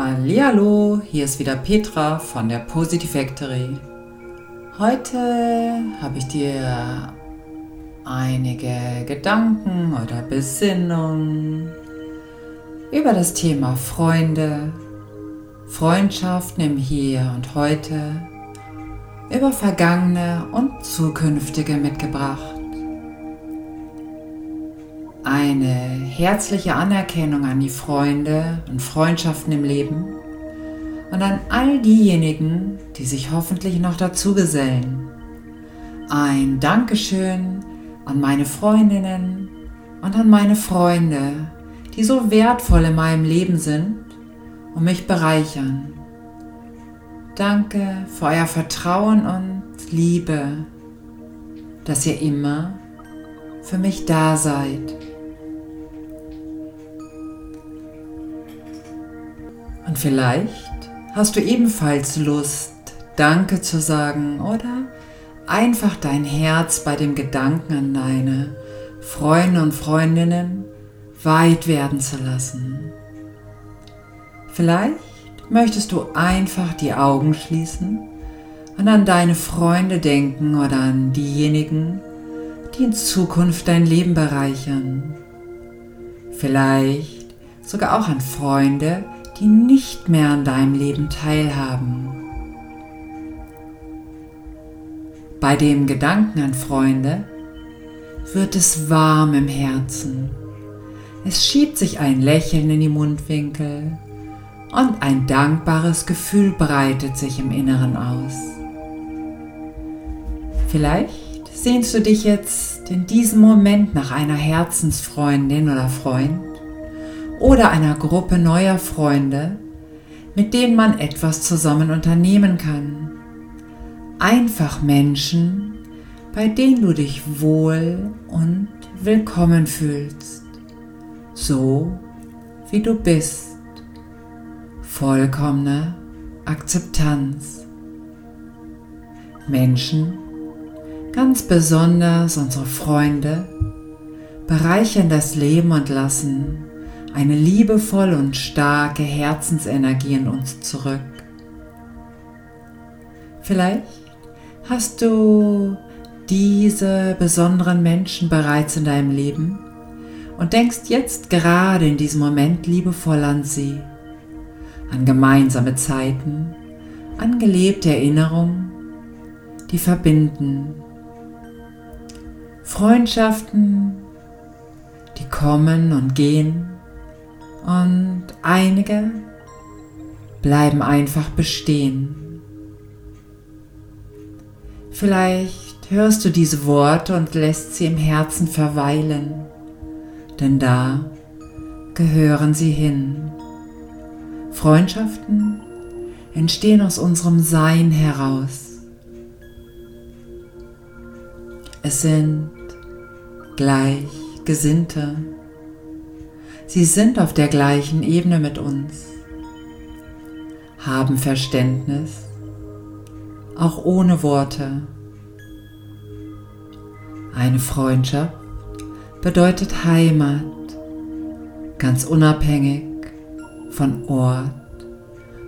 Hallo, hier ist wieder Petra von der Positive Factory. Heute habe ich dir einige Gedanken oder Besinnungen über das Thema Freunde, Freundschaften im Hier und Heute, über vergangene und zukünftige mitgebracht. Eine herzliche Anerkennung an die Freunde und Freundschaften im Leben und an all diejenigen, die sich hoffentlich noch dazu gesellen. Ein Dankeschön an meine Freundinnen und an meine Freunde, die so wertvoll in meinem Leben sind und mich bereichern. Danke für euer Vertrauen und Liebe, dass ihr immer für mich da seid. Vielleicht hast du ebenfalls Lust, Danke zu sagen oder einfach dein Herz bei dem Gedanken an deine Freunde und Freundinnen weit werden zu lassen. Vielleicht möchtest du einfach die Augen schließen und an deine Freunde denken oder an diejenigen, die in Zukunft dein Leben bereichern. Vielleicht sogar auch an Freunde, die nicht mehr an deinem Leben teilhaben. Bei dem Gedanken an Freunde wird es warm im Herzen. Es schiebt sich ein Lächeln in die Mundwinkel und ein dankbares Gefühl breitet sich im Inneren aus. Vielleicht sehnst du dich jetzt in diesem Moment nach einer Herzensfreundin oder Freund oder einer Gruppe neuer Freunde, mit denen man etwas zusammen unternehmen kann. Einfach Menschen, bei denen du dich wohl und willkommen fühlst, so wie du bist. Vollkommene Akzeptanz. Menschen, ganz besonders unsere Freunde, bereichern das Leben und lassen eine liebevolle und starke Herzensenergie in uns zurück. Vielleicht hast du diese besonderen Menschen bereits in deinem Leben und denkst jetzt gerade in diesem Moment liebevoll an sie, an gemeinsame Zeiten, an gelebte Erinnerungen, die verbinden. Freundschaften, die kommen und gehen und einige bleiben einfach bestehen. Vielleicht hörst du diese Worte und lässt sie im Herzen verweilen, denn da gehören sie hin. Freundschaften entstehen aus unserem Sein heraus. Es sind Gleichgesinnte. Sie sind auf der gleichen Ebene mit uns, haben Verständnis, auch ohne Worte. Eine Freundschaft bedeutet Heimat, ganz unabhängig von Ort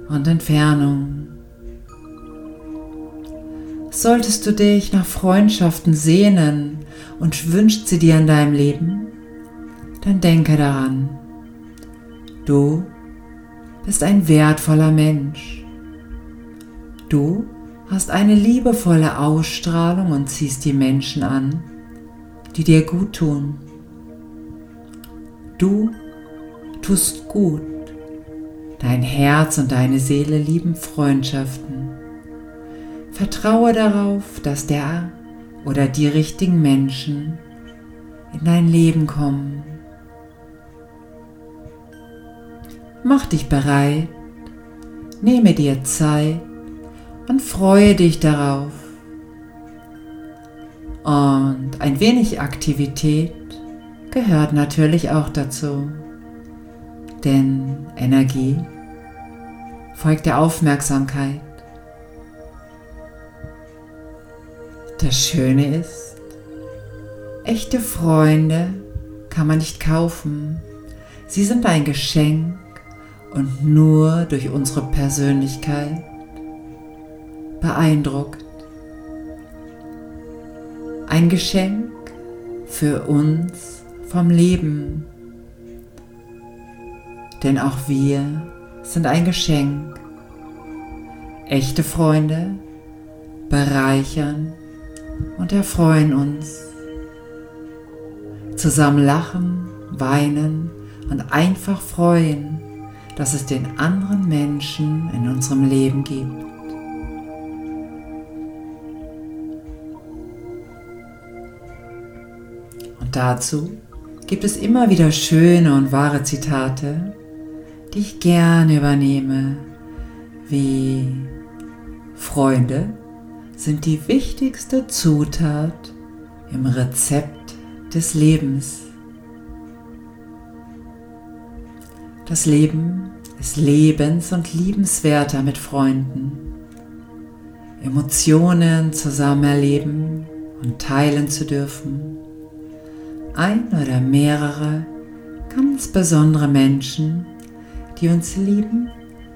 und Entfernung. Solltest du dich nach Freundschaften sehnen und wünscht sie dir in deinem Leben, dann denke daran, du bist ein wertvoller Mensch. Du hast eine liebevolle Ausstrahlung und ziehst die Menschen an, die dir gut tun. Du tust gut. Dein Herz und deine Seele lieben Freundschaften. Vertraue darauf, dass der oder die richtigen Menschen in dein Leben kommen. Mach dich bereit, nehme dir Zeit und freue dich darauf. Und ein wenig Aktivität gehört natürlich auch dazu, denn Energie folgt der Aufmerksamkeit. Das Schöne ist, echte Freunde kann man nicht kaufen. Sie sind ein Geschenk und nur durch unsere Persönlichkeit beeindruckt. Ein Geschenk für uns vom Leben. Denn auch wir sind ein Geschenk. Echte Freunde bereichern und erfreuen uns. Zusammen lachen, weinen und einfach freuen, dass es den anderen Menschen in unserem Leben gibt. Und dazu gibt es immer wieder schöne und wahre Zitate, die ich gerne übernehme, wie Freunde sind die wichtigste Zutat im Rezept des Lebens. Das Leben ist lebens- und liebenswerter mit Freunden. Emotionen zusammen erleben und teilen zu dürfen. Ein oder mehrere ganz besondere Menschen, die uns lieben,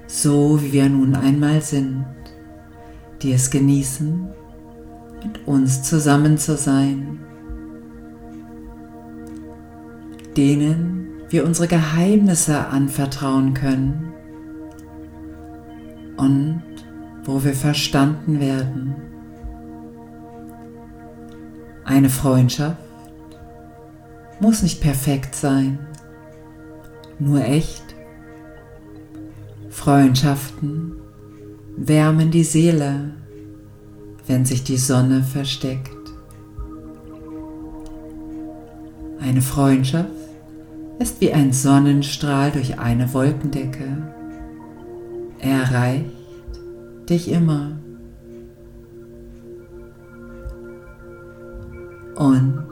so wie wir nun einmal sind die es genießen, mit uns zusammen zu sein, denen wir unsere Geheimnisse anvertrauen können und wo wir verstanden werden. Eine Freundschaft muss nicht perfekt sein, nur echt. Freundschaften wärmen die Seele, wenn sich die Sonne versteckt. Eine Freundschaft ist wie ein Sonnenstrahl durch eine Wolkendecke. Er erreicht dich immer. Und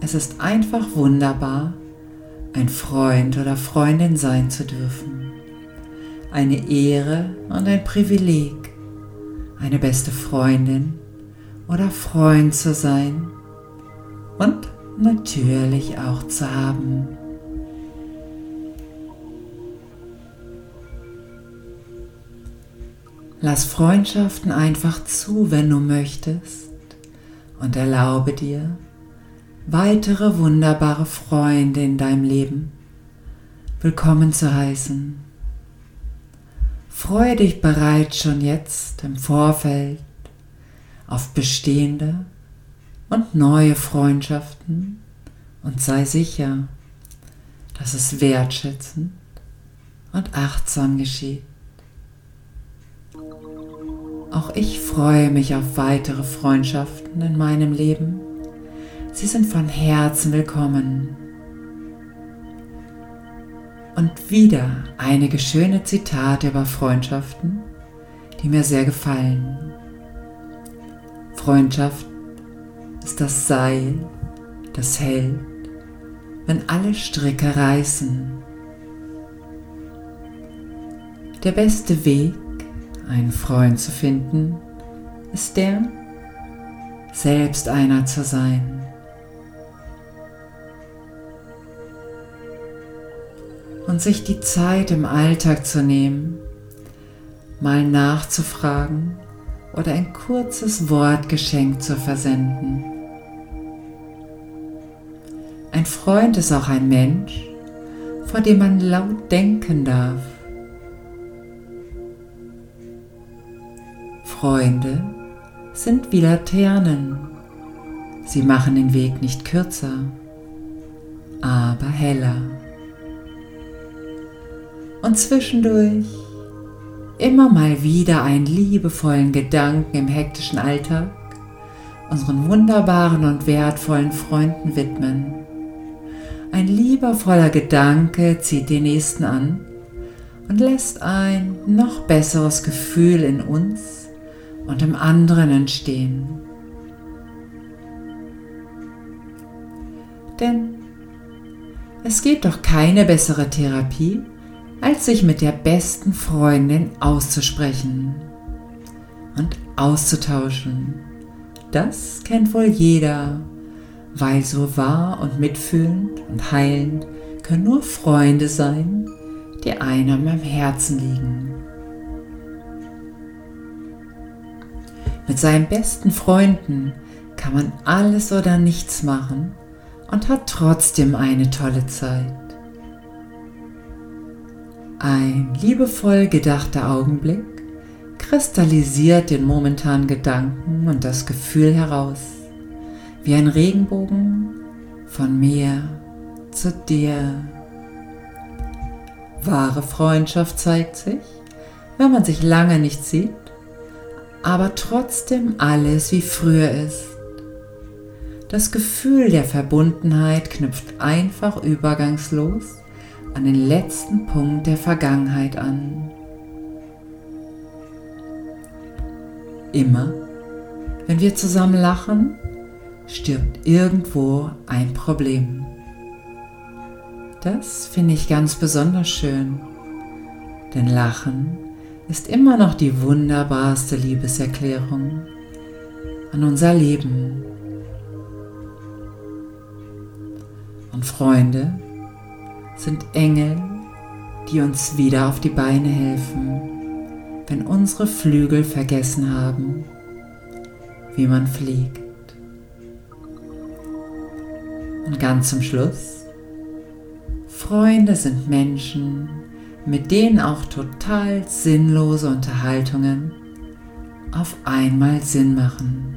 es ist einfach wunderbar, ein Freund oder Freundin sein zu dürfen eine Ehre und ein Privileg, eine beste Freundin oder Freund zu sein und natürlich auch zu haben. Lass Freundschaften einfach zu, wenn du möchtest, und erlaube dir, weitere wunderbare Freunde in deinem Leben willkommen zu heißen. Freue dich bereits schon jetzt im Vorfeld auf bestehende und neue Freundschaften und sei sicher, dass es wertschätzend und achtsam geschieht. Auch ich freue mich auf weitere Freundschaften in meinem Leben. Sie sind von Herzen willkommen. Und wieder einige schöne Zitate über Freundschaften, die mir sehr gefallen. Freundschaft ist das Seil, das hält, wenn alle Stricke reißen. Der beste Weg, einen Freund zu finden, ist der, selbst einer zu sein. und sich die Zeit im Alltag zu nehmen, mal nachzufragen oder ein kurzes Wortgeschenk zu versenden. Ein Freund ist auch ein Mensch, vor dem man laut denken darf. Freunde sind wie Laternen. Sie machen den Weg nicht kürzer, aber heller und zwischendurch immer mal wieder einen liebevollen Gedanken im hektischen Alltag unseren wunderbaren und wertvollen Freunden widmen. Ein liebevoller Gedanke zieht den nächsten an und lässt ein noch besseres Gefühl in uns und im anderen entstehen. Denn es gibt doch keine bessere Therapie, als sich mit der besten Freundin auszusprechen und auszutauschen. Das kennt wohl jeder, weil so wahr und mitfühlend und heilend können nur Freunde sein, die einem am Herzen liegen. Mit seinen besten Freunden kann man alles oder nichts machen und hat trotzdem eine tolle Zeit. Ein liebevoll gedachter Augenblick kristallisiert den momentanen Gedanken und das Gefühl heraus, wie ein Regenbogen von mir zu dir. Wahre Freundschaft zeigt sich, wenn man sich lange nicht sieht, aber trotzdem alles wie früher ist. Das Gefühl der Verbundenheit knüpft einfach übergangslos an den letzten Punkt der Vergangenheit an. Immer, wenn wir zusammen lachen, stirbt irgendwo ein Problem. Das finde ich ganz besonders schön, denn Lachen ist immer noch die wunderbarste Liebeserklärung an unser Leben. Und Freunde sind Engel, die uns wieder auf die Beine helfen, wenn unsere Flügel vergessen haben, wie man fliegt. Und ganz zum Schluss, Freunde sind Menschen, mit denen auch total sinnlose Unterhaltungen auf einmal Sinn machen.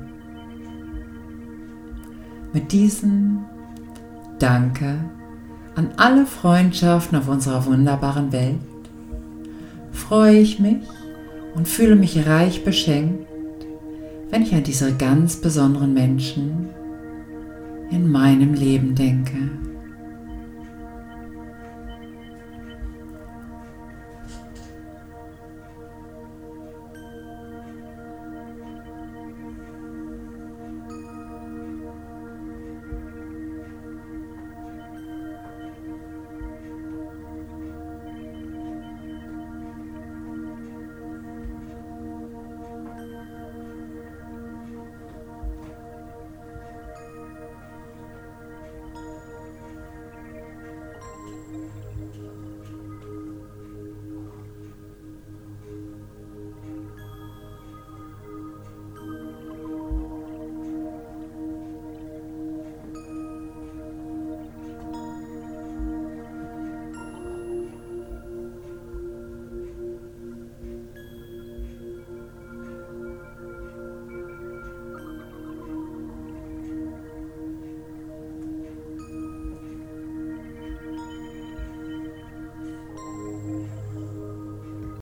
Mit diesen Danke an alle Freundschaften auf unserer wunderbaren Welt freue ich mich und fühle mich reich beschenkt, wenn ich an diese ganz besonderen Menschen in meinem Leben denke.